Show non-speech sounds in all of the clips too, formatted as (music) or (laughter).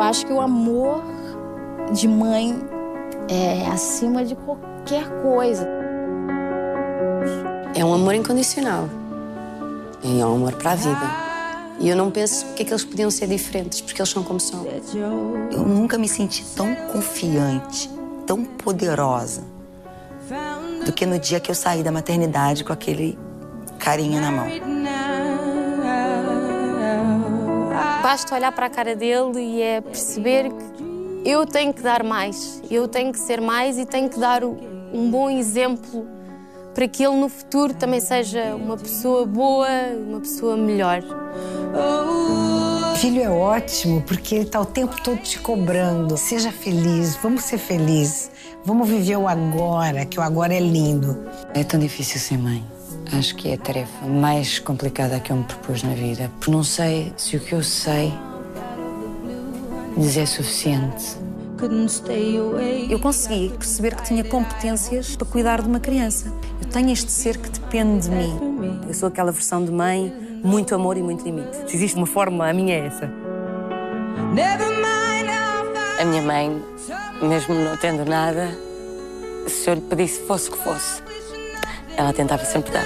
Eu acho que o amor de mãe é acima de qualquer coisa. É um amor incondicional. É um amor para a vida. E eu não penso que é que eles podiam ser diferentes, porque eles são como são. Eu nunca me senti tão confiante, tão poderosa, do que no dia que eu saí da maternidade com aquele carinho na mão. Basta olhar para a cara dele e é perceber que eu tenho que dar mais, eu tenho que ser mais e tenho que dar um bom exemplo para que ele no futuro também seja uma pessoa boa, uma pessoa melhor. Filho é ótimo porque ele está o tempo todo te cobrando. Seja feliz, vamos ser felizes. Vamos viver o agora, que o agora é lindo. É tão difícil ser mãe. Acho que é a tarefa mais complicada que eu me propus na vida. Porque não sei se o que eu sei lhes é suficiente. Eu consegui perceber que tinha competências para cuidar de uma criança. Eu tenho este ser que depende de mim. Eu sou aquela versão de mãe, muito amor e muito limite. Se existe uma forma, a minha é essa. A minha mãe, mesmo não tendo nada, se eu lhe pedisse fosse o que fosse, ela tentava sempre dar.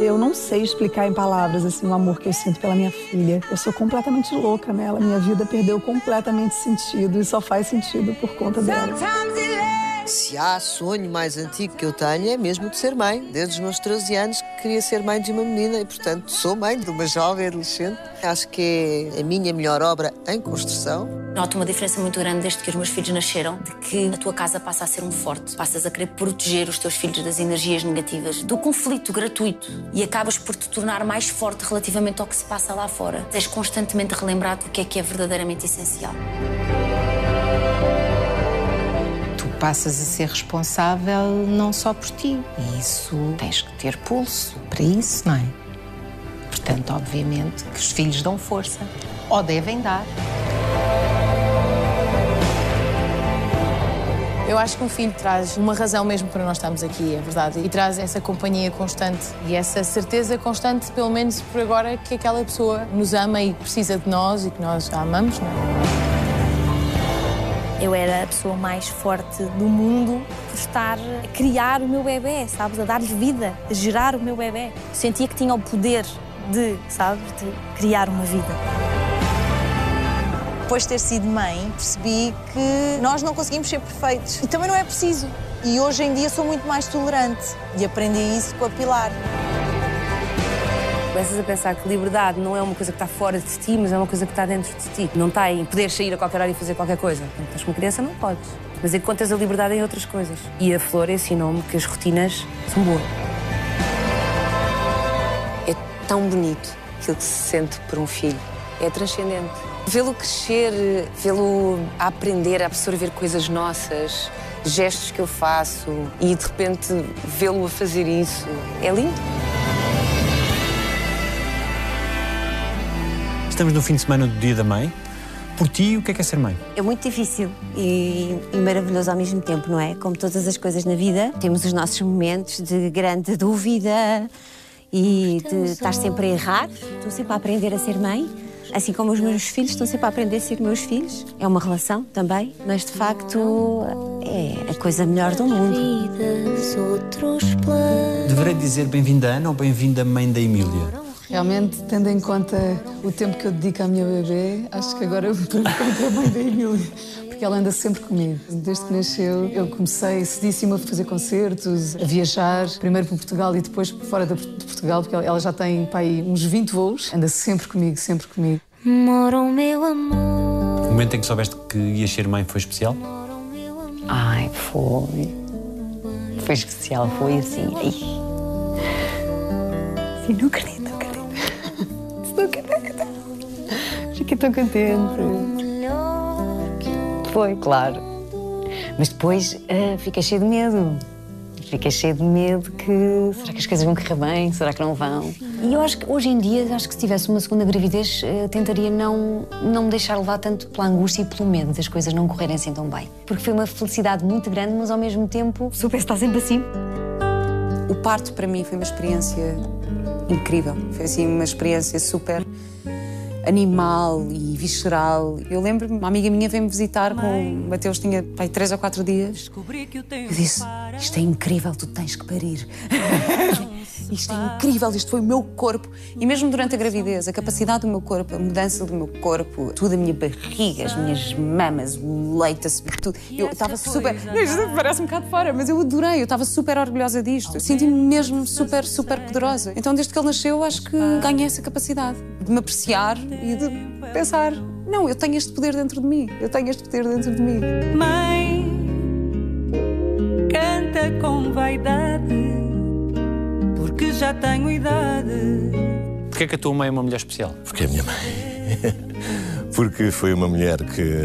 Eu não sei explicar em palavras assim o amor que eu sinto pela minha filha. Eu sou completamente louca nela. Minha vida perdeu completamente sentido e só faz sentido por conta dela. Se há sonho mais antigo que eu tenho é mesmo de ser mãe. Desde os meus 13 anos queria ser mãe de uma menina e, portanto, sou mãe de uma jovem adolescente. Acho que é a minha melhor obra em construção. Noto uma diferença muito grande desde que os meus filhos nasceram, de que a tua casa passa a ser um forte. Passas a querer proteger os teus filhos das energias negativas, do conflito gratuito e acabas por te tornar mais forte relativamente ao que se passa lá fora. És constantemente relembrado do que é que é verdadeiramente essencial passas a ser responsável não só por ti. E isso tens que ter pulso para isso, não é? Portanto, obviamente que os filhos dão força. Ou devem dar. Eu acho que um filho traz uma razão mesmo para nós estarmos aqui, é verdade. E traz essa companhia constante e essa certeza constante, pelo menos por agora, que aquela pessoa nos ama e precisa de nós e que nós a amamos, não é? Eu era a pessoa mais forte do mundo por estar a criar o meu bebê, sabes? A dar-lhe vida, a gerar o meu bebê. Sentia que tinha o poder de, sabes, de criar uma vida. Depois de ter sido mãe, percebi que nós não conseguimos ser perfeitos. E também não é preciso. E hoje em dia sou muito mais tolerante. E aprendi isso com a Pilar. Começas a pensar que liberdade não é uma coisa que está fora de ti, mas é uma coisa que está dentro de ti. Não está em poder sair a qualquer hora e fazer qualquer coisa. Quando estás com criança, não podes. Mas encontras a liberdade em outras coisas. E a Flor ensinou-me que as rotinas são boas. É tão bonito aquilo que se sente por um filho. É transcendente. Vê-lo crescer, vê-lo aprender a absorver coisas nossas, gestos que eu faço e de repente vê-lo a fazer isso. É lindo. Estamos no fim de semana do Dia da Mãe. Por ti, o que é que é ser mãe? É muito difícil e, e, maravilhoso ao mesmo tempo, não é? Como todas as coisas na vida, temos os nossos momentos de grande dúvida e de estar sempre a errar. Estou sempre a aprender a ser mãe. Assim como os meus filhos estão sempre a aprender a ser meus filhos. É uma relação também, mas de facto é a coisa melhor do mundo. Deverei dizer bem-vinda Ana ou bem-vinda mãe da Emília? Realmente, tendo em conta o tempo que eu dedico à minha bebê, acho que agora eu para a mãe da Emília, porque ela anda sempre comigo. Desde que nasceu, eu comecei cedíssima a fazer concertos, a viajar, primeiro para Portugal e depois fora de Portugal, porque ela já tem pai, uns 20 voos, anda sempre comigo, sempre comigo. Mora o meu amor. O momento em que soubeste que ias ser mãe foi especial? Ai, foi. Foi especial, foi assim. Ai. Sim, não acredito. Fiquei tão contente. Foi, claro. Mas depois uh, fiquei cheio de medo. Fiquei cheio de medo que será que as coisas vão correr bem? Será que não vão? E eu acho que hoje em dia, acho que se tivesse uma segunda gravidez, uh, tentaria não, não me deixar levar tanto pela angústia e pelo medo das coisas não correrem assim tão bem. Porque foi uma felicidade muito grande, mas ao mesmo tempo, se está sempre assim. O parto para mim foi uma experiência incrível. Foi assim uma experiência super animal e visceral. Eu lembro-me, uma amiga minha veio-me visitar com. O Mateus tinha pai, três ou quatro dias. Eu disse: Isto é incrível, tu tens que parir. (laughs) isto é incrível, isto foi o meu corpo. E mesmo durante a gravidez, a capacidade do meu corpo, a mudança do meu corpo, tudo, a minha barriga, as minhas mamas, o leite, tudo. Eu estava super. Isto parece um bocado fora, mas eu adorei, eu estava super orgulhosa disto. Senti-me mesmo super, super poderosa. Então, desde que ele nasceu, acho que ganhei essa capacidade de me apreciar e de pensar: não, eu tenho este poder dentro de mim, eu tenho este poder dentro de mim. Mãe, canta com vaidade, já tenho idade. Porquê é que a tua mãe é uma mulher especial? Porque é a minha mãe. (laughs) Porque foi uma mulher que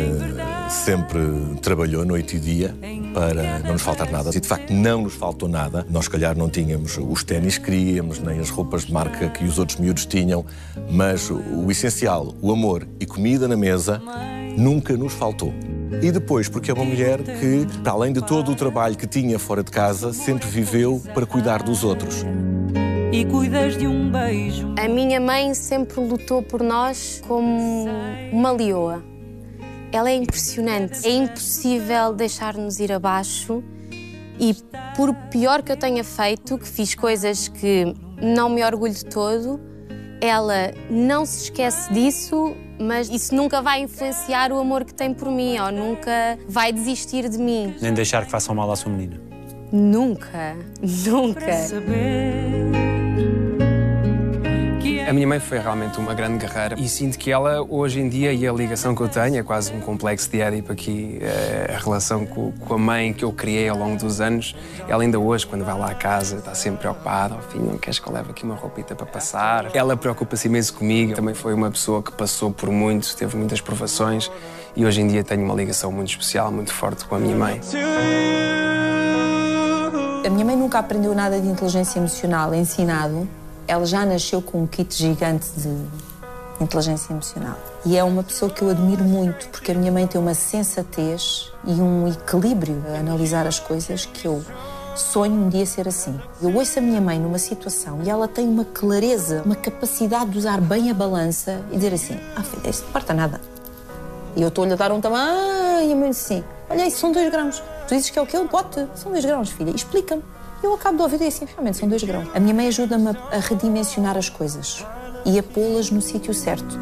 sempre trabalhou noite e dia para não nos faltar nada. E de facto não nos faltou nada. Nós, se calhar, não tínhamos os ténis que queríamos, nem as roupas de marca que os outros miúdos tinham, mas o essencial, o amor e comida na mesa, nunca nos faltou. E depois, porque é uma mulher que, para além de todo o trabalho que tinha fora de casa, sempre viveu para cuidar dos outros. E cuidas de um beijo. A minha mãe sempre lutou por nós como uma leoa. Ela é impressionante. É impossível deixar-nos ir abaixo. E por pior que eu tenha feito, que fiz coisas que não me orgulho de todo, ela não se esquece disso, mas isso nunca vai influenciar o amor que tem por mim, ou nunca vai desistir de mim. Nem deixar que façam mal à sua menina. Nunca, (laughs) nunca. A minha mãe foi realmente uma grande guerreira e sinto que ela, hoje em dia, e a ligação que eu tenho, é quase um complexo de Édipo aqui, eh, a relação com, a mãe que eu criei ao longo dos anos, ela ainda hoje, quando vai lá à casa, está sempre preocupada, ao fim, não queres que eu leve aqui uma roupita para passar? Ela preocupa-se imenso comigo, também foi uma pessoa que passou por muito, teve muitas provações e hoje em dia tenho uma ligação muito especial, muito forte com a minha mãe. A minha mãe nunca aprendeu nada de inteligência emocional ensinado. Ela já nasceu com um kit gigante de inteligência emocional. E é uma pessoa que eu admiro muito, porque a minha mãe tem uma sensatez e um equilíbrio a analisar as coisas que eu sonho um dia ser assim. Eu ouço a minha mãe numa situação e ela tem uma clareza, uma capacidade de usar bem a balança e dizer assim: Ah, filha, isso não importa nada. E eu estou-lhe a dar um tamanho e a mãe diz assim: Olha, isso são dois grãos. Tu dizes que é o quê? Um pote. São dois grãos, filha. Explica-me. Eu acabo de ouvir e assim, realmente, são dois grãos. A minha mãe ajuda-me a redimensionar as coisas e a pô-las no sítio certo.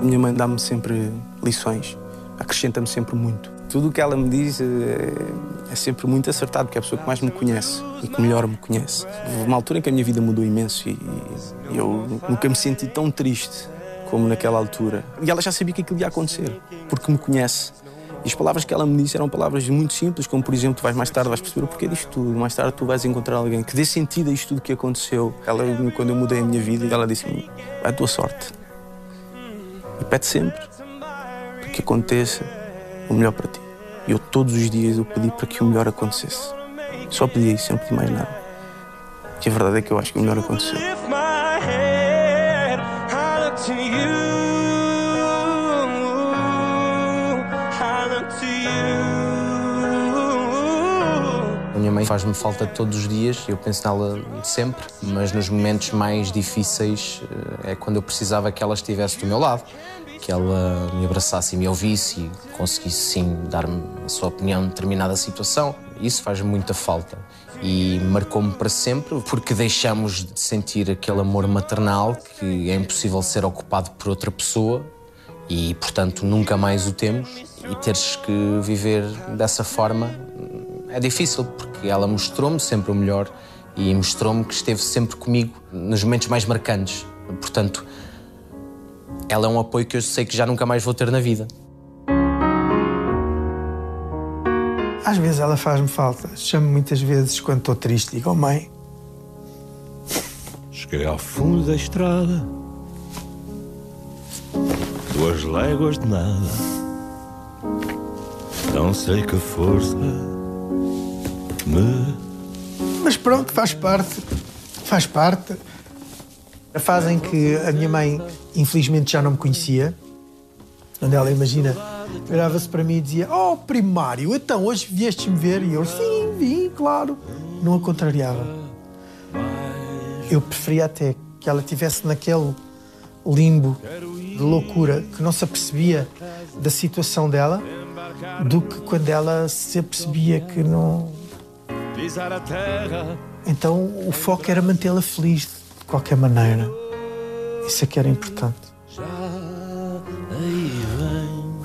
Minha mãe dá-me sempre lições, acrescenta-me sempre muito. Tudo o que ela me diz é, é sempre muito acertado, porque é a pessoa que mais me conhece e que melhor me conhece. Houve uma altura em que a minha vida mudou imenso e, e eu nunca me senti tão triste como naquela altura. E ela já sabia que aquilo ia acontecer, porque me conhece. E as palavras que ela me disse eram palavras muito simples, como por exemplo, tu vais mais tarde, vais perceber o porquê disto tudo, mais tarde tu vais encontrar alguém que dê sentido a isto tudo que aconteceu. Ela, quando eu mudei a minha vida, ela disse-me, é a tua sorte. E pede sempre que aconteça o melhor para ti. E eu todos os dias eu pedi para que o melhor acontecesse. Só pedi isso, não pedi mais nada. E a verdade é que eu acho que o melhor aconteceu. Mãe faz-me falta todos os dias, eu penso nela sempre, mas nos momentos mais difíceis eh, é quando eu precisava que ela estivesse do meu lado, que ela me abraçasse e me ouvisse e conseguisse sim dar-me a sua opinião em determinada situação. Isso faz muita falta e marcou-me para sempre porque deixamos de sentir aquele amor maternal que é impossível ser ocupado por outra pessoa e, portanto, nunca mais o temos. E teres que viver dessa forma é difícil, porque ela mostrou-me sempre o melhor e mostrou-me que esteve sempre comigo nos momentos mais marcantes. Portanto, ela é um apoio que eu sei que já nunca mais vou ter na vida. Às vezes ela faz-me falta. Chamo muitas vezes quando estou triste, digo, oh mãe. Cheguei ao fundo da estrada, duas léguas de nada. Não sei que força me. Mas pronto, faz parte. Faz parte. A fase em que a minha mãe, infelizmente, já não me conhecia, onde ela, imagina, virava-se para mim e dizia: Oh, primário, então hoje vieste-me ver? E eu, sim, vim, claro. Não a contrariava. Eu preferia até que ela estivesse naquele limbo de loucura, que não se apercebia da situação dela, do que quando ela se apercebia que não. Pisar a terra. Então o foco era mantê-la feliz de qualquer maneira. Isso é que era importante. Já aí vem.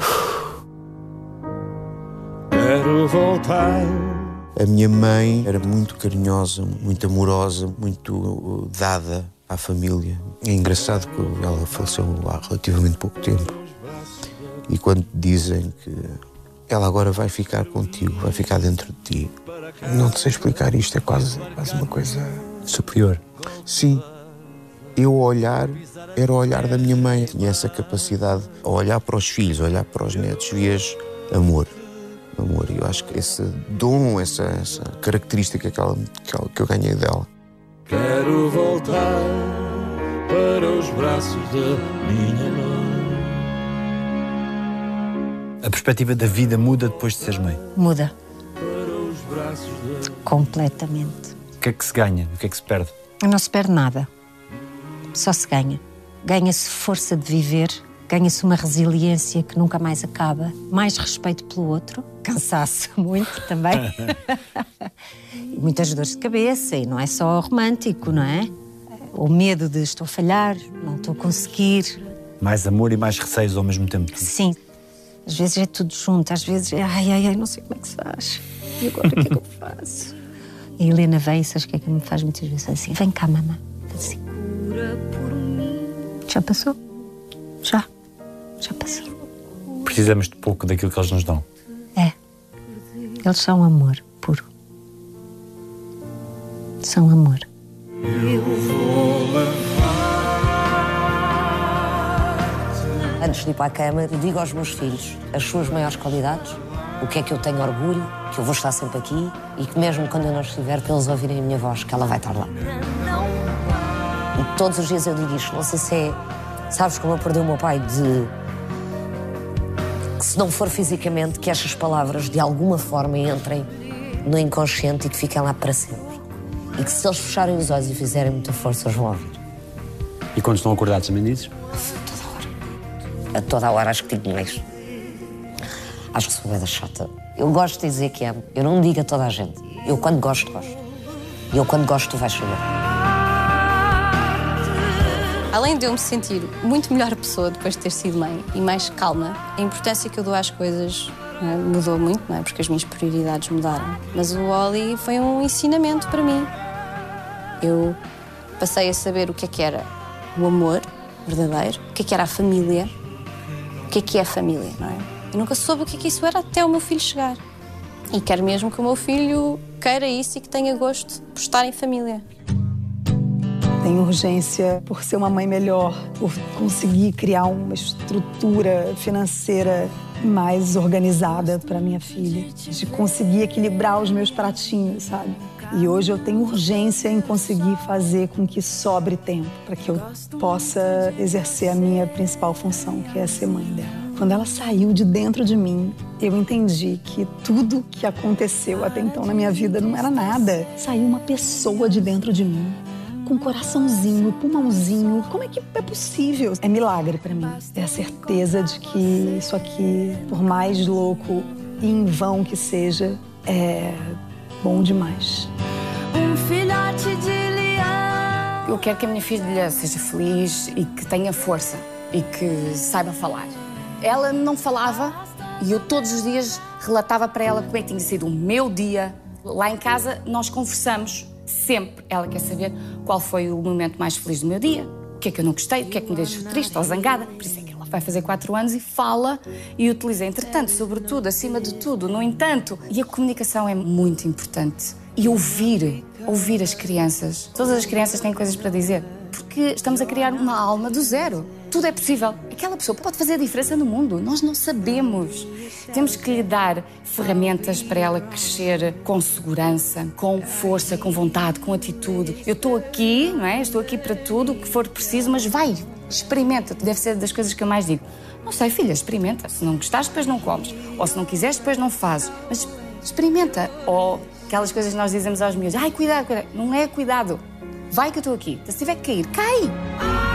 Quero voltar. A minha mãe era muito carinhosa, muito amorosa, muito uh, dada à família. É engraçado que ela faleceu há relativamente pouco tempo. E quando dizem que ela agora vai ficar contigo, vai ficar dentro de ti, não te sei explicar isto, é quase, quase uma coisa. Superior. Sim. Eu a olhar, era o olhar da minha mãe. Tinha essa capacidade a olhar para os filhos, a olhar para os netos, vias amor. Amor. E eu acho que esse dom, essa, essa característica que, ela, que, ela- que eu ganhei dela. Quero voltar para os braços da minha mãe. A perspectiva da vida muda depois de seres mãe. Muda Para os braços da completamente. O que é que se ganha? O que é que se perde? Não se perde nada. Só se ganha. Ganha-se força de viver, ganha-se uma resiliência que nunca mais acaba, mais respeito pelo outro, cansaço (laughs) muito também. (laughs) Muitas dores de cabeça, e não é só romântico, não é? O medo de estou a falhar, não estou a conseguir. Mais amor e mais receios ao mesmo tempo. Sim. Às vezes é tudo junto, às vezes é ai, ai, ai, não sei como é que se faz. E agora o que é que eu (laughs) faço? E a Helena vem, sabes o que é que me faz muitas vezes assim? Vem cá, mamãe. Assim. Já passou? Já. Já passou. Precisamos de pouco daquilo que eles nos dão. É. Eles são amor puro. São amor. Eu vou Antes de ir para a cama, digo aos meus filhos as suas maiores qualidades, o que é que eu tenho orgulho, que eu vou estar sempre aqui e que mesmo quando eu não estiver, para eles ouvirem a minha voz, que ela vai estar lá. E todos os dias eu digo isto, não sei se é. Sabes como eu perdi o meu pai de. que se não for fisicamente, que estas palavras de alguma forma entrem no inconsciente e que fiquem lá para sempre. E que se eles fecharem os olhos e fizerem muita força, eles vão ouvir. E quando estão acordados também dizes? A toda a hora acho que digo mais. Acho que sou da chata. Eu gosto de dizer que amo. Eu não digo a toda a gente. Eu quando gosto, gosto. E eu quando gosto, tu vais saber. Além de eu me sentir muito melhor pessoa depois de ter sido mãe e mais calma, a importância que eu dou às coisas é, mudou muito, não é? Porque as minhas prioridades mudaram. Mas o Oli foi um ensinamento para mim. Eu passei a saber o que é que era o amor verdadeiro, o que é que era a família, o que é que é família, não é? Eu nunca soube o que é que isso era até o meu filho chegar. E quero mesmo que o meu filho queira isso e que tenha gosto por estar em família. Tenho urgência por ser uma mãe melhor, por conseguir criar uma estrutura financeira mais organizada para minha filha, de conseguir equilibrar os meus pratinhos, sabe? E hoje eu tenho urgência em conseguir fazer com que sobre tempo para que eu possa exercer a minha principal função, que é ser mãe dela. Quando ela saiu de dentro de mim, eu entendi que tudo que aconteceu até então na minha vida não era nada. Saiu uma pessoa de dentro de mim com coraçãozinho, pulmãozinho. Como é que é possível? É milagre para mim. É a certeza de que isso aqui, por mais louco e em vão que seja, é bom demais. Um filhote de leão. Eu quero que a minha filha seja feliz e que tenha força e que saiba falar. Ela não falava e eu todos os dias relatava para ela como é que tinha sido o meu dia. Lá em casa nós conversamos sempre. Ela quer saber qual foi o momento mais feliz do meu dia, o que é que eu não gostei, o que é que me deixou triste ou zangada. Por isso é vai fazer quatro anos e fala e utiliza, entretanto, sobretudo, acima de tudo, no entanto. E a comunicação é muito importante. E ouvir, ouvir as crianças. Todas as crianças têm coisas para dizer. Porque estamos a criar uma alma do zero. Tudo é possível. Aquela pessoa pode fazer a diferença no mundo. Nós não sabemos. Temos que lhe dar ferramentas para ela crescer com segurança, com força, com vontade, com atitude. Eu estou aqui, não é? Estou aqui para tudo o que for preciso, mas vai, experimenta. Deve ser das coisas que eu mais digo. Não sei, filha, experimenta. Se não gostares, depois não comes. Ou se não quiseres, depois não fazes. Mas experimenta. Ou aquelas coisas que nós dizemos aos miúdos. Ai, cuidado, cuidado. Não é cuidado. Vai que eu estou aqui. Se tiver que cair, cai.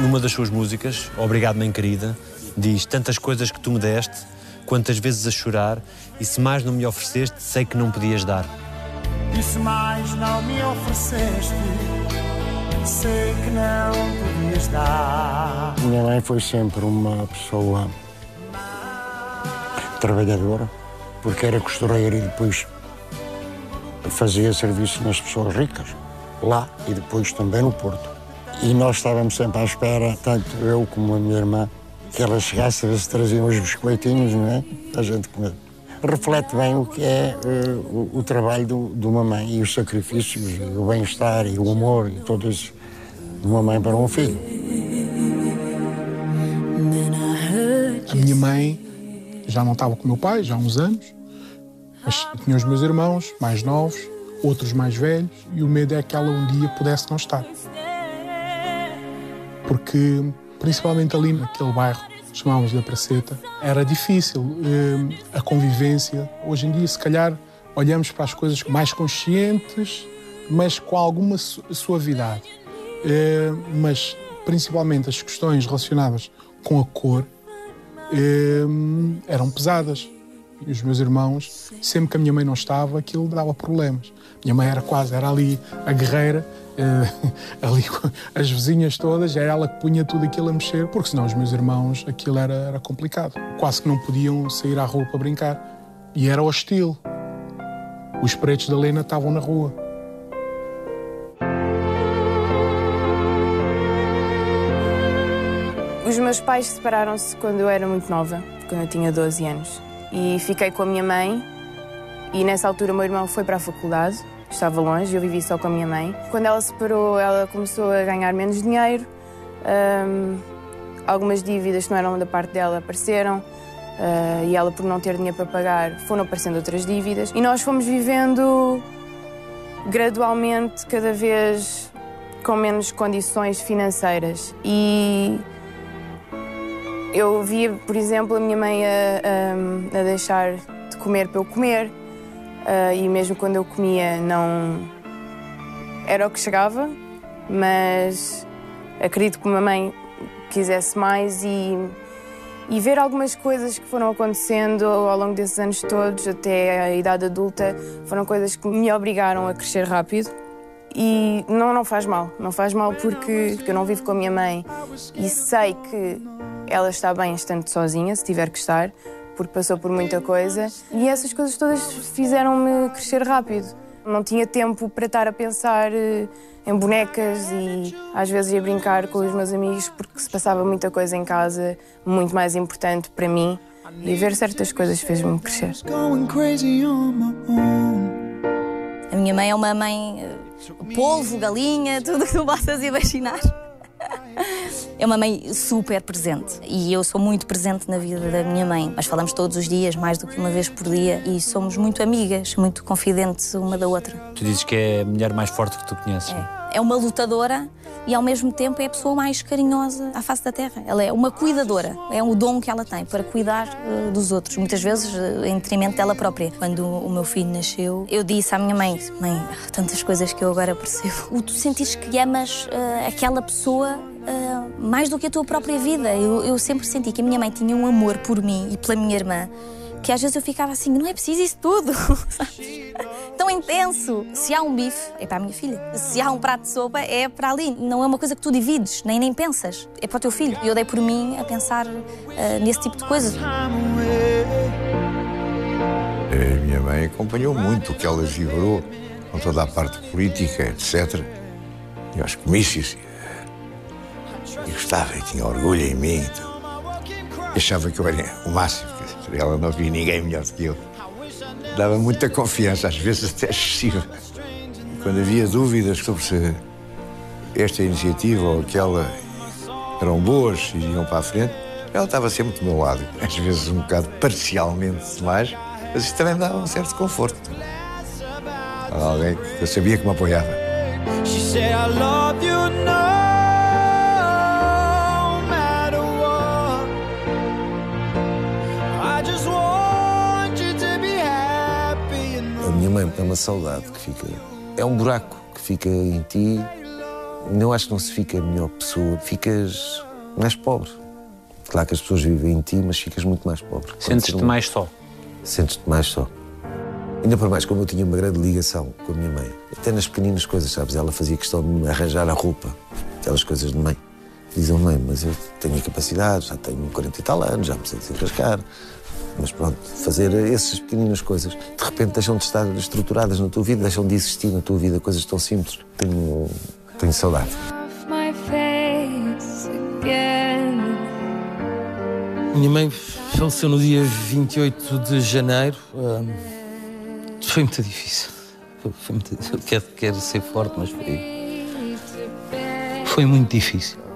Numa das suas músicas, Obrigado, Mãe Querida, diz tantas coisas que tu me deste, quantas vezes a chorar, e se mais não me ofereceste, sei que não podias dar. E se mais não me ofereceste, sei que não podias dar. Minha mãe foi sempre uma pessoa trabalhadora, porque era costureira e depois fazia serviço nas pessoas ricas, lá e depois também no Porto. E nós estávamos sempre à espera, tanto eu como a minha irmã, que ela chegasse a ver se trazia uns biscoitinhos, não é? A gente comer. Reflete bem o que é eh, o, o trabalho do- de uma mãe e os sacrifícios, e o bem-estar e o amor e tudo isso de uma mãe para um filho. A minha mãe já não estava com o meu pai, já há uns anos, mas tinha os meus irmãos mais novos, outros mais velhos, e o medo é que ela um dia pudesse não estar. Porque, principalmente ali naquele bairro, chamávamos da Praceta, era difícil eh, a convivência. Hoje em dia, se calhar, olhamos para as coisas mais conscientes, mas com alguma su- suavidade. Eh, mas, principalmente, as questões relacionadas com a cor eh, eram pesadas. E os meus irmãos, sempre que a minha mãe não estava, aquilo dava problemas. Minha mãe era quase, era ali a guerreira, eh, (laughs) ali as vizinhas todas, era ela que punha tudo aquilo a mexer, porque senão os meus irmãos, aquilo era, era complicado. Quase que não podiam sair à rua para brincar. E era hostil. Os pretos da Lena estavam na rua. Os meus pais separaram-se quando eu era muito nova, quando eu tinha 12 anos. E fiquei com a minha mãe. E nessa altura o meu irmão foi para a faculdade, estava longe, eu vivi só com a minha mãe. Quando ela se separou, ela começou a ganhar menos dinheiro. Ahm, algumas dívidas que não eram da parte dela apareceram. ah, e ela, por não ter dinheiro para pagar, foram aparecendo outras dívidas. E nós fomos vivendo gradualmente, cada vez com menos condições financeiras. E eu via, por exemplo, a minha mãe a, a- a deixar de comer para eu comer. Ah, e mesmo quando eu comia, não. Era o que chegava, mas acredito que uma mãe quisesse mais e, e ver algumas coisas que foram acontecendo ao longo desses anos todos, até a idade adulta, foram coisas que me obrigaram a crescer rápido. E não, não faz mal, não faz mal porque, porque eu não vivo com a minha mãe e sei que ela está bem estando sozinha, se tiver que estar, porque passou por muita coisa. E essas coisas todas fizeram-me crescer rápido. Não tinha tempo para estar a pensar eh, em bonecas e às vezes ia brincar com os meus amigos porque se passava muita coisa em casa, muito mais importante para mim. E ver certas coisas fez-me crescer. A minha mãe é uma mãe eh, polvo, galinha, (laughs) tudo que tu possas imaginar. É uma mãe super presente e eu sou muito presente na vida da minha mãe. Nós falamos todos os dias, mais do que uma vez por dia, e somos muito amigas, muito confidentes uma da outra. Tu dizes que é a mulher mais forte que tu conheces. É uma lutadora e ao mesmo tempo é a pessoa mais carinhosa à face da terra. Ela é uma cuidadora, é um dom que ela tem para cuidar eh, dos outros, muitas vezes eh, em detrimento dela própria. Quando o meu filho nasceu, eu disse à minha mãe: Mãe, há tantas coisas que eu agora percebo. O tu sentires que amas eh, aquela pessoa mais do que a tua própria vida. Eu, eu sempre senti que a minha mãe tinha um amor por mim e pela minha irmã que às vezes eu ficava assim, não é preciso isso tudo, sabes? (laughs) Tão intenso. Se há um bife, é para a minha filha. Se há um prato de sopa, é para ali. Não é uma coisa que tu divides, nem nem pensas. É para o teu filho. E eu dei por mim a pensar eh, nesse tipo de coisas. A minha mãe acompanhou muito o que ela vibrou com toda a parte política, etc. E aos comícios. E gostava e tinha orgulho em mim. Achava que eu era o máximo. Ela não via ninguém melhor do que eu. Dava muita confiança, às vezes até excessiva. Quando havia dúvidas sobre se esta iniciativa ou aquela eram boas e iam para a frente, ela estava sempre do meu lado. Às vezes um bocado parcialmente demais, mas isso também me dava um certo conforto. Alguém que eu sabia que me apoiava. She said, I love you é uma saudade que fica. É um buraco que fica em ti. Eu acho que não se fica melhor pessoa, ficas mais pobre. Claro que as pessoas vivem em ti, mas ficas muito mais pobre. Sentes-te mais só? Sentes-te mais só. Ainda por mais, como eu tinha uma grande ligação com a minha mãe, até nas pequeninas coisas, sabes? Ela fazia questão de me arranjar a roupa, aquelas coisas de mãe. Dizem, mãe, mas eu tenho a capacidade, já tenho 40 e tal anos, já me sei desenrascar. Mas pronto, fazer essas pequeninas coisas, de repente deixam de estar estruturadas na tua vida, deixam de existir na tua vida, coisas tão simples. Tenho, tenho saudade. Minha mãe faleceu no dia 28 de janeiro. Ahm, foi muito difícil. Foi muito, eu quero, quero ser forte, mas foi. Foi muito difícil.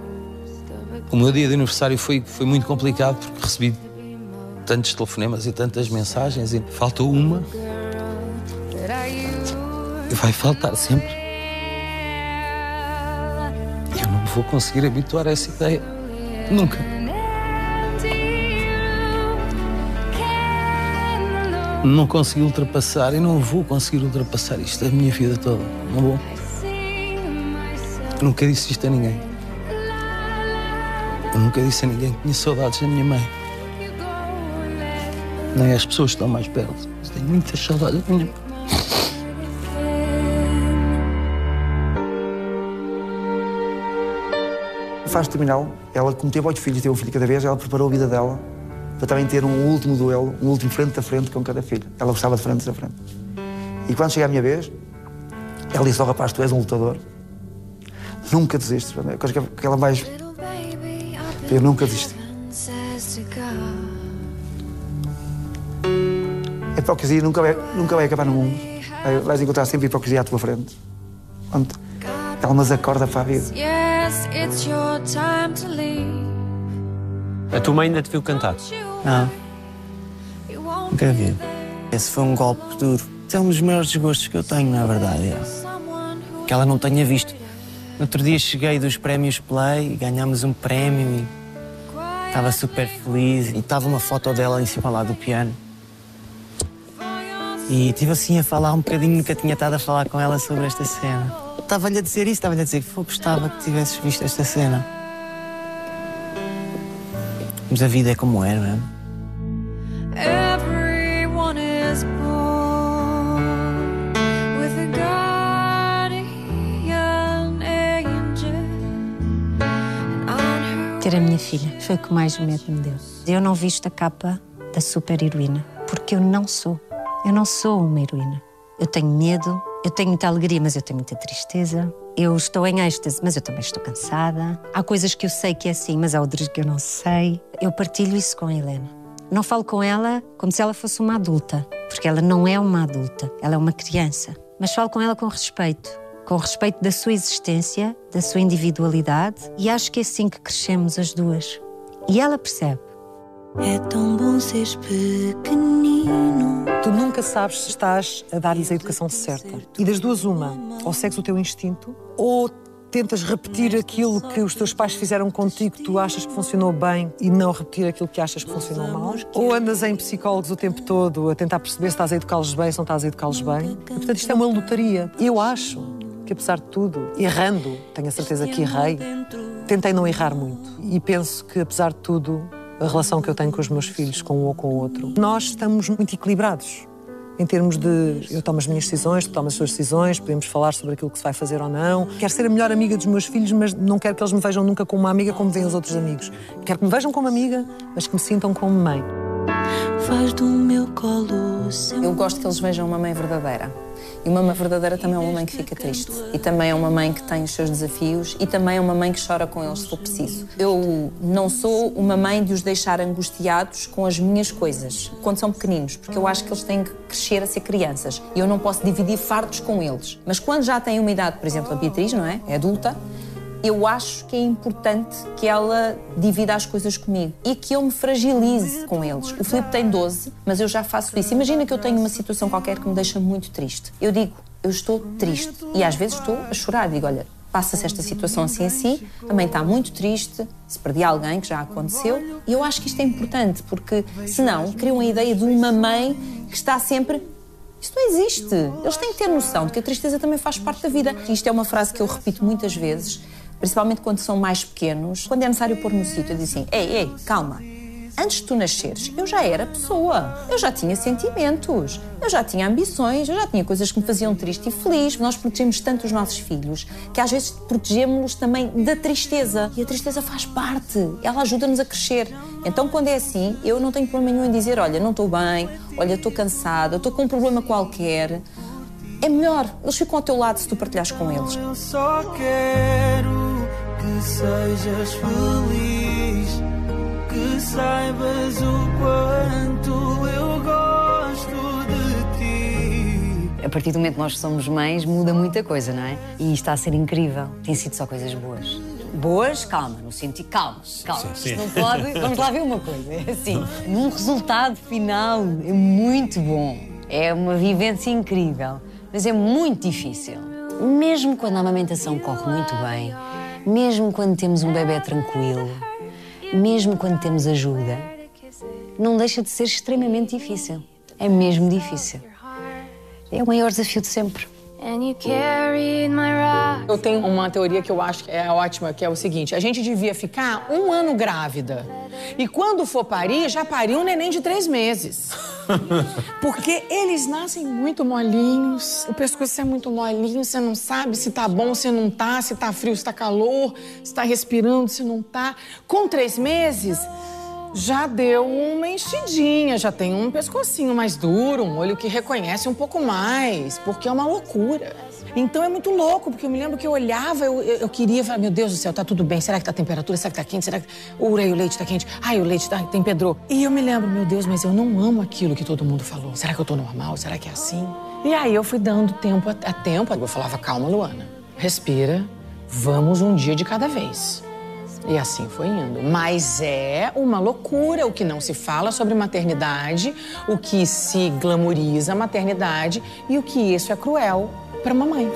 O meu dia de aniversário foi, foi muito complicado porque recebi tantos telefonemas e tantas mensagens e faltou uma e vai faltar sempre. Eu não vou conseguir habituar a essa ideia. Nunca. Não consegui ultrapassar e não vou conseguir ultrapassar isto a minha vida toda. Não vou. Nunca disse isto a ninguém. Eu nunca disse a ninguém que tinha saudades da minha mãe. Nem as pessoas que estão mais perto. Mas tenho muitas saudades da minha mãe. Faz terminal, ela, como teve oito filhos, teve um filho cada vez, ela preparou a vida dela para também ter um último duelo, um último frente a frente com cada filho. Ela gostava de frente a frente. E quando chega a minha vez, ela disse ao rapaz: Tu és um lutador. Nunca desistes. A coisa que ela mais. Eu nunca desisti. A hipocrisia nunca vai, nunca vai acabar no mundo. Vai- Vais encontrar sempre hipocrisia à tua frente. Onde ela nos acorda para a vida. Yes, it's your time to leave. A tua mãe ainda te viu cantar? Não. Nunca vi. Esse foi um golpe duro. Esse é um dos maiores desgostos que eu tenho, na verdade. É. Que ela não tenha visto. No outro dia cheguei dos prémios Play, ganhámos um prémio e estava super feliz. E estava uma foto dela em cima lá do piano. E estive assim a falar um bocadinho, nunca tinha estado a falar com ela sobre esta cena. Estava-lhe a dizer isso, estava-lhe a dizer que "Pô, gostava que tivesses visto esta cena. Mas a vida é como é, não é? Ter a minha filha foi o que mais medo me deu. Eu não visto a capa da super heroína, porque eu não sou. Eu não sou uma heroína. Eu tenho medo, eu tenho muita alegria, mas eu tenho muita tristeza. Eu estou em êxtase, mas eu também estou cansada. Há coisas que eu sei que é assim, mas há outras que eu não sei. Eu partilho isso com a Helena. Não falo com ela como se ela fosse uma adulta, porque ela não é uma adulta, ela é uma criança. Mas falo com ela com respeito, com respeito da sua existência, da sua individualidade, e acho que é assim que crescemos as duas. E ela percebe. É tão bom seres pequenino. Tu nunca sabes se estás a dar-lhes a educação certa. E das duas, uma, ou segues o teu instinto, ou tentas repetir aquilo que os teus pais fizeram contigo, que tu achas que funcionou bem, e não repetir aquilo que achas que funcionou mal. Ou andas em psicólogos o tempo todo a tentar perceber se estás a educá-los bem, se não estás a educá-los bem. E, portanto, isto é uma lotaria. Eu acho que, apesar de tudo, errando, tenho a certeza que errei, tentei não errar muito. E penso que, apesar de tudo, a relação que eu tenho com os meus filhos, com um ou com o outro, nós estamos muito equilibrados. Em termos de eu tomo as minhas decisões, tu tomas as tuas decisões, podemos falar sobre aquilo que se vai fazer ou não. Quero ser a melhor amiga dos meus filhos, mas não quero que eles me vejam nunca como uma amiga como veem os outros amigos. Quero que me vejam como amiga, mas que me sintam como mãe. Faz do meu colo seu Eu gosto que eles vejam uma mãe verdadeira. E uma mãe verdadeira também é uma mãe que fica triste. E também é uma mãe que tem os seus desafios. E também é uma mãe que chora com eles se for preciso. Eu não sou uma mãe de os deixar angustiados com as minhas coisas, quando são pequeninos, porque eu acho que eles têm que crescer a ser crianças. E eu não posso dividir fardos com eles. Mas quando já têm uma idade, por exemplo, a Beatriz, não é? É adulta. Eu acho que é importante que ela divida as coisas comigo e que eu me fragilize com eles. O Filipe tem 12, mas eu já faço isso. Imagina que eu tenho uma situação qualquer que me deixa muito triste. Eu digo, eu estou triste. E às vezes estou a chorar. Digo, olha, passa-se esta situação assim assim, a mãe está muito triste, se perdi alguém, que já aconteceu. E eu acho que isto é importante, porque senão criam a ideia de uma mãe que está sempre Isso não existe. Eles têm que ter noção de que a tristeza também faz parte da vida. Isto é uma frase que eu repito muitas vezes, principalmente quando são mais pequenos. Quando é necessário pôr no sítio, digo assim: ei, ei, calma. Antes de tu nasceres, eu já era pessoa. Eu já tinha sentimentos. Eu já tinha ambições. Eu já tinha coisas que me faziam triste e feliz. Nós protegemos tanto os nossos filhos que às vezes protegemos-los também da tristeza. E a tristeza faz parte. Ela ajuda-nos a crescer. Então, quando é assim, eu não tenho problema nenhum em dizer: olha, não estou bem, olha, estou cansada, estou com um problema qualquer. É melhor. Eles ficam ao teu lado se tu partilhares com eles. Eu só quero que sejas feliz, que saibas o quanto eu gosto de ti. A partir do momento que nós somos mães, muda muita coisa, não é? E está a ser incrível. Tem sido só coisas boas. Boas, calma, no sentido calma, calma. Sim, sim. Não pode. (laughs) Vamos lá ver uma coisa. É assim, num resultado final é muito bom. É uma vivência incrível, mas é muito difícil. Mesmo quando a amamentação corre muito bem, mesmo quando temos um bebê tranquilo, mesmo quando temos ajuda, não deixa de ser extremamente difícil. É mesmo difícil. É o maior desafio de sempre. Eu tenho uma teoria que eu acho que é ótima, que é o seguinte: a gente devia ficar um ano grávida. E quando for parir, já pariu um neném de três meses. (laughs) Porque eles nascem muito molinhos, o pescoço é muito molinho, você não sabe se tá bom, se não tá, se tá frio, se tá calor, se tá respirando, se não tá. Com três meses, já deu uma enchidinha, já tem um pescocinho mais duro, um olho que reconhece um pouco mais, porque é uma loucura. Então é muito louco, porque eu me lembro que eu olhava, eu, eu eu queria falar, meu Deus do céu, tá tudo bem, será que tá a temperatura, será que tá quente, será que urei, o leite tá quente, ai, o leite tá, tem pedrou. E eu me lembro, meu Deus, mas eu não amo aquilo que todo mundo falou. Será que eu tô normal? Será que é assim? E aí eu fui dando tempo a, a tempo, eu falava, calma, Luana, respira, vamos um dia de cada vez. E assim foi indo. Mas é uma loucura o que não se fala sobre maternidade, o que se glamoriza a maternidade e o que isso é cruel para mamãe.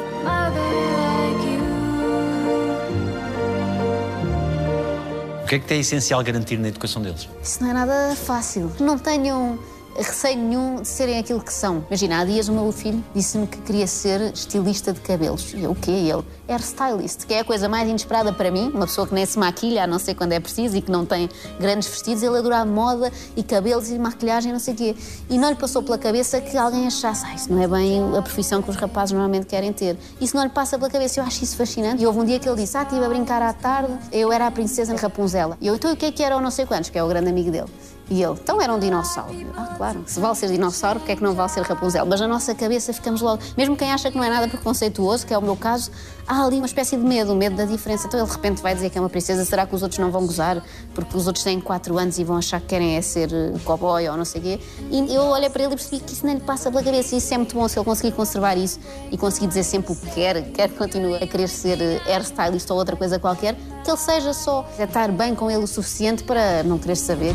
O que é que é essencial garantir na educação deles? Isso não é nada fácil. Não tenham receio nenhum de serem aquilo que são. Imagina, há dias o meu filho disse-me que queria ser estilista de cabelos. E eu, o quê? E ele, hairstylist, que é a coisa mais inesperada para mim. Uma pessoa que nem se maquilha, a não ser quando é preciso, e que não tem grandes vestidos. Ele adora moda e cabelos e maquilhagem, não sei o quê. E não lhe passou pela cabeça que alguém achasse, ah, isso não é bem a profissão que os rapazes normalmente querem ter. Isso não lhe passa pela cabeça. Eu acho isso fascinante. E houve um dia que ele disse, ah, estive a brincar à tarde, eu era a princesa Rapunzel. E eu, então o que é que era o não sei quantos, que é o grande amigo dele. E ele, então era um dinossauro. Ah, claro, se vale ser dinossauro, porque é que não vale ser Rapunzel? Mas na nossa cabeça ficamos logo, mesmo quem acha que não é nada preconceituoso, que é o meu caso, há ali uma espécie de medo, medo da diferença. Então ele de repente vai dizer que é uma princesa, será que os outros não vão gozar? Porque os outros têm 4 anos e vão achar que querem é ser eh, cowboy ou não sei o quê. E eu olhei para ele e percebi que isso nem lhe passa pela cabeça. E isso é muito bom se ele conseguir conservar isso e conseguir dizer sempre o que quer, (laughs) quer continuar a querer ser eh, hairstylist ou outra coisa qualquer, que ele seja só a estar bem com ele o suficiente para não querer saber.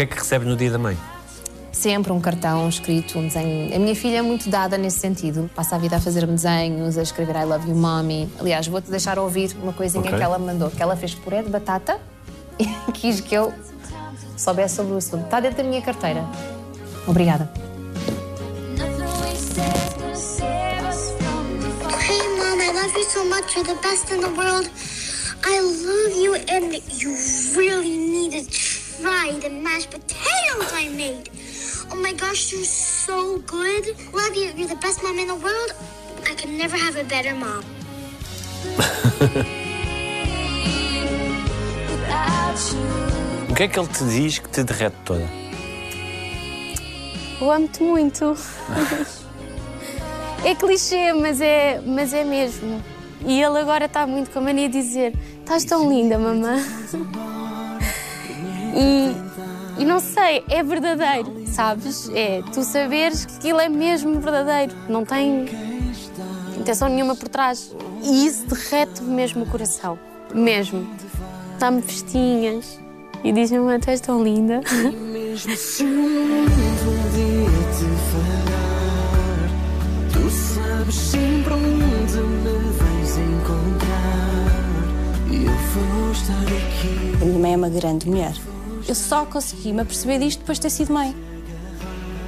Que é que recebe no dia da mãe? Sempre um cartão escrito, um desenho. A minha filha é muito dada nesse sentido. Passa a vida a fazer desenhos, a escrever I love you, mommy. Aliás, vou-te deixar ouvir uma coisinha Ok. que ela me mandou, que ela fez puré de batata (laughs) e quis que eu soubesse sobre o assunto. Está dentro da minha carteira. Obrigada. Hey, Mom, I love you so much. You're the best in the world. I love you, and you really need to try the mashed potatoes I made. Oh my gosh, you're so good. Love you. You're the best mom in the world. I could never have a better mom. O que é que ele te diz que te derrete toda? Eu amo-te muito. (laughs) é clichê, mas é, mas é mesmo. E ele agora está muito com a mania de dizer: Estás tão linda, mamã. (laughs) e, e não sei, é verdadeiro, sabes? É tu saberes que aquilo é mesmo verdadeiro, não tem intenção nenhuma por trás. E isso derrete-me mesmo o coração. Mesmo. Dá-me festinhas e diz-me: tu és tão linda. Me. A minha mãe é uma grande mulher. Eu só consegui me aperceber disto depois de ter sido mãe.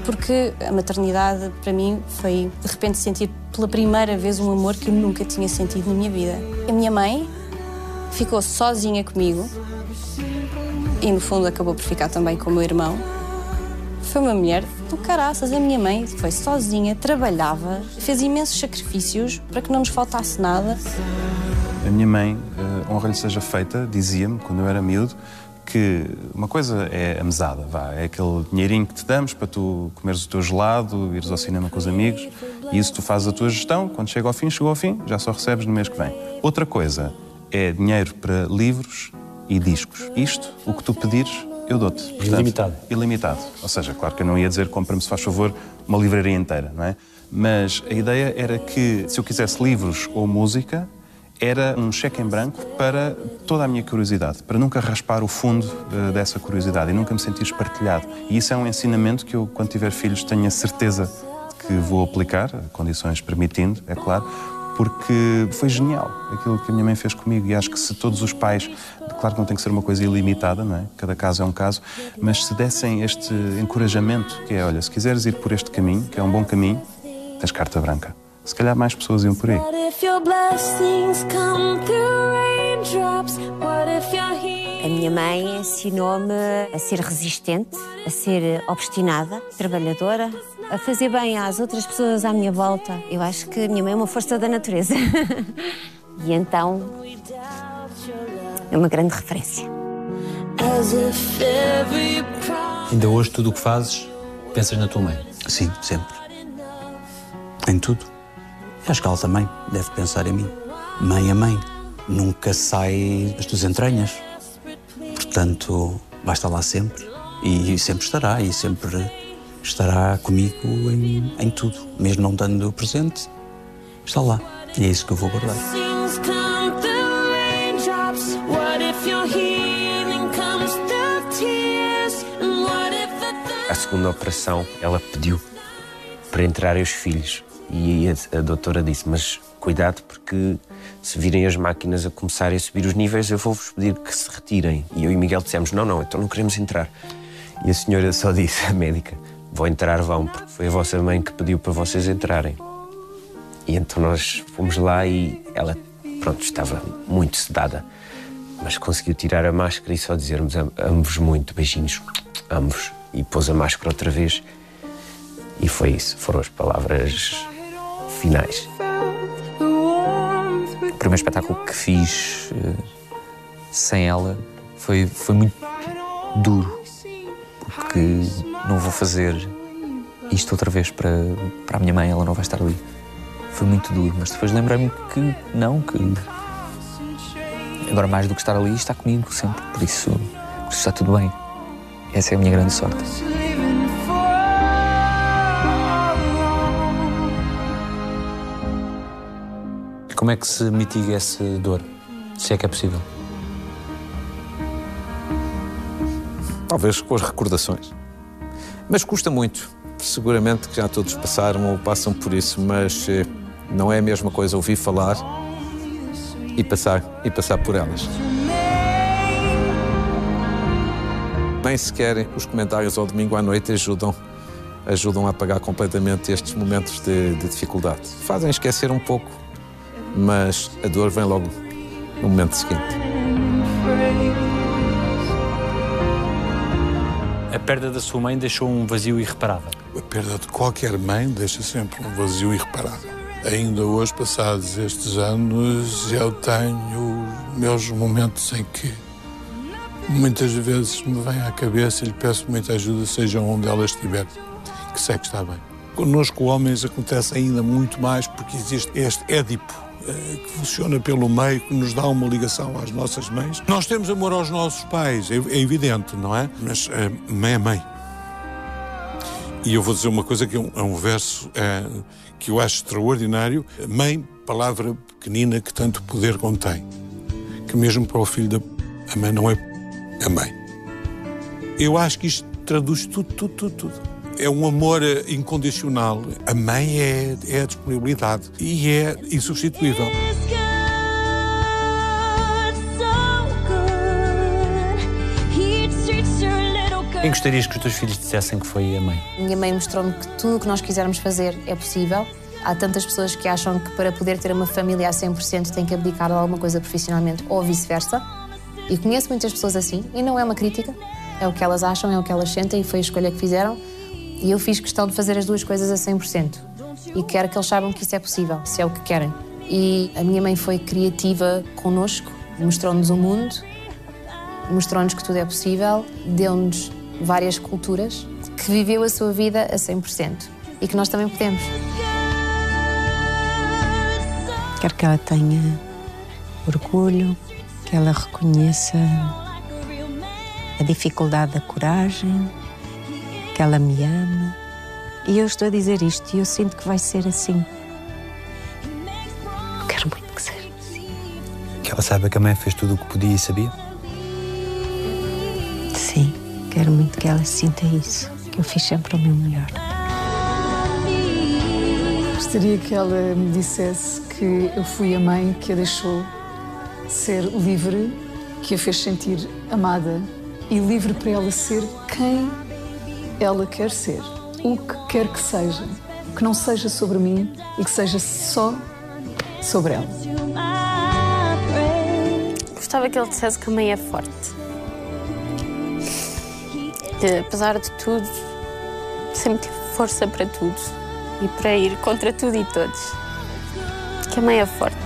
Porque a maternidade, para mim, foi de repente sentir pela primeira vez um amor que eu nunca tinha sentido na minha vida. A minha mãe ficou sozinha comigo e, no fundo, acabou por ficar também com o meu irmão. Foi uma mulher do caraças. A minha mãe foi sozinha, trabalhava, fez imensos sacrifícios para que não nos faltasse nada. A minha mãe, eh, honra lhe seja feita, dizia-me, quando eu era miúdo, que uma coisa é a mesada, vá, é aquele dinheirinho que te damos para tu comeres o teu gelado, ires ao cinema com os amigos, e isso tu fazes a tua gestão, quando chega ao fim, chegou ao fim, já só recebes no mês que vem. Outra coisa é dinheiro para livros e discos. Isto, o que tu pedires, eu dou-te. Ilimitado. Ilimitado. Ou seja, claro que eu não ia dizer compra-me, se faz favor, uma livraria inteira, não é? Mas a ideia era que, se eu quisesse livros ou música, era um cheque em branco para toda a minha curiosidade, para nunca raspar o fundo eh, dessa curiosidade e nunca me sentir espartilhado. E isso é um ensinamento que eu, quando tiver filhos, tenho a certeza que vou aplicar, condições permitindo, é claro, porque foi genial aquilo que a minha mãe fez comigo e acho que se todos os pais, claro que não tem que ser uma coisa ilimitada, não é? Cada caso é um caso, mas se dessem este encorajamento, que é, olha, se quiseres ir por este caminho, que é um bom caminho, tens carta branca. Se calhar mais pessoas iam por aí. What if your blessings come through raindrops? What if you're here? A minha mãe ensinou-me a ser resistente, a ser obstinada, trabalhadora, a fazer bem às outras pessoas à minha volta. Eu acho que a minha mãe é uma força da natureza. (laughs) e então é uma grande referência. Ainda hoje, tudo o que fazes, pensas na tua mãe. Sim, sempre. Em tudo. Acho que ela também deve pensar em mim. Mãe é mãe. Nunca sai das tuas entranhas. Portanto, vai estar lá sempre. E sempre estará. E sempre estará comigo em, em tudo. Mesmo não dando presente, está lá. E é isso que eu vou guardar. A segunda operação, ela pediu para entrarem os filhos. E a, a doutora disse: Mas cuidado, porque se virem as máquinas a começarem a subir os níveis, eu vou-vos pedir que se retirem. E eu e Miguel dissemos: Não, não, então não queremos entrar. E a senhora só (laughs) disse, a médica: Vão entrar, vão, porque foi a vossa mãe que pediu para vocês entrarem. E então nós fomos lá e ela, pronto, estava muito sedada. Mas conseguiu tirar a máscara e só dizermos: "Am- Amo-vos muito, beijinhos, amo-vos. E pôs a máscara outra vez. E foi isso, foram as palavras finais. O primeiro espetáculo que fiz eh, sem ela foi, foi muito duro, porque não vou fazer isto outra vez para, para a minha mãe, ela não vai estar ali. Foi muito duro, mas depois lembrei-me que não, que agora mais do que estar ali, está comigo sempre, por isso, por isso está tudo bem. Essa é a minha grande sorte. Como é que se mitiga essa dor? Se é que é possível. Talvez com as recordações. Mas custa muito. Seguramente que já todos passaram ou passam por isso, mas eh, não é a mesma coisa ouvir falar e passar, e passar por elas. Nem sequer os comentários ao domingo à noite ajudam, ajudam a apagar completamente estes momentos de, de dificuldade. Fazem esquecer um pouco, mas a dor vem logo no momento seguinte. A perda da sua mãe deixou um vazio irreparável. A perda de qualquer mãe deixa sempre um vazio irreparável. Ainda hoje, passados estes anos, eu tenho meus momentos em que muitas vezes me vem à cabeça e lhe peço muita ajuda, seja onde ela estiver, que sei que está bem. Conosco, homens, acontece ainda muito mais porque existe este Édipo que funciona pelo meio, que nos dá uma ligação às nossas mães. Nós temos amor aos nossos pais, é, é evidente, não é? Mas eh, mãe é mãe. E eu vou dizer uma coisa que é um, é um verso eh, que eu acho extraordinário. Mãe, palavra pequenina que tanto poder contém. Que mesmo para o filho da a mãe não é a mãe. Eu acho que isto traduz tudo, tudo, tudo, tudo. É um amor eh, incondicional. A mãe é, é a disponibilidade e é insubstituível. Quem gostarias que os teus filhos dissessem que foi a mãe? Minha mãe mostrou-me que tudo o que nós quisermos fazer é possível. Há tantas pessoas que acham que para poder ter uma família a 100% tem que abdicar de alguma coisa profissionalmente ou vice-versa. E conheço muitas pessoas assim, e não é uma crítica, é o que elas acham, é o que elas sentem e foi a escolha que fizeram. E eu fiz questão de fazer as duas coisas a 100%. E quero que eles saibam que isso é possível, se é o que querem. E a minha mãe foi criativa connosco, mostrou-nos o mundo, mostrou-nos que tudo é possível, deu-nos várias culturas, que viveu a sua vida a 100% e que nós também podemos. Quero que ela tenha orgulho, que ela reconheça a dificuldade da coragem, que ela me ama. E eu estou a dizer isto e eu sinto que vai ser assim. Eu quero muito que seja. Que ela saiba que a mãe fez tudo o que podia e sabia? Sim, quero muito que ela sinta isso, que eu fiz sempre o meu melhor. Gostaria que ela me dissesse que eu fui a mãe que a deixou ser livre, que a fez sentir amada e livre para ela ser quem ela quer ser, o que quer que seja, que não seja sobre mim e que seja só sobre ela. Gostava que ele dissesse que a mãe é forte. Que, apesar de tudo, sempre teve força para tudo e para ir contra tudo e todos. Que a mãe é forte.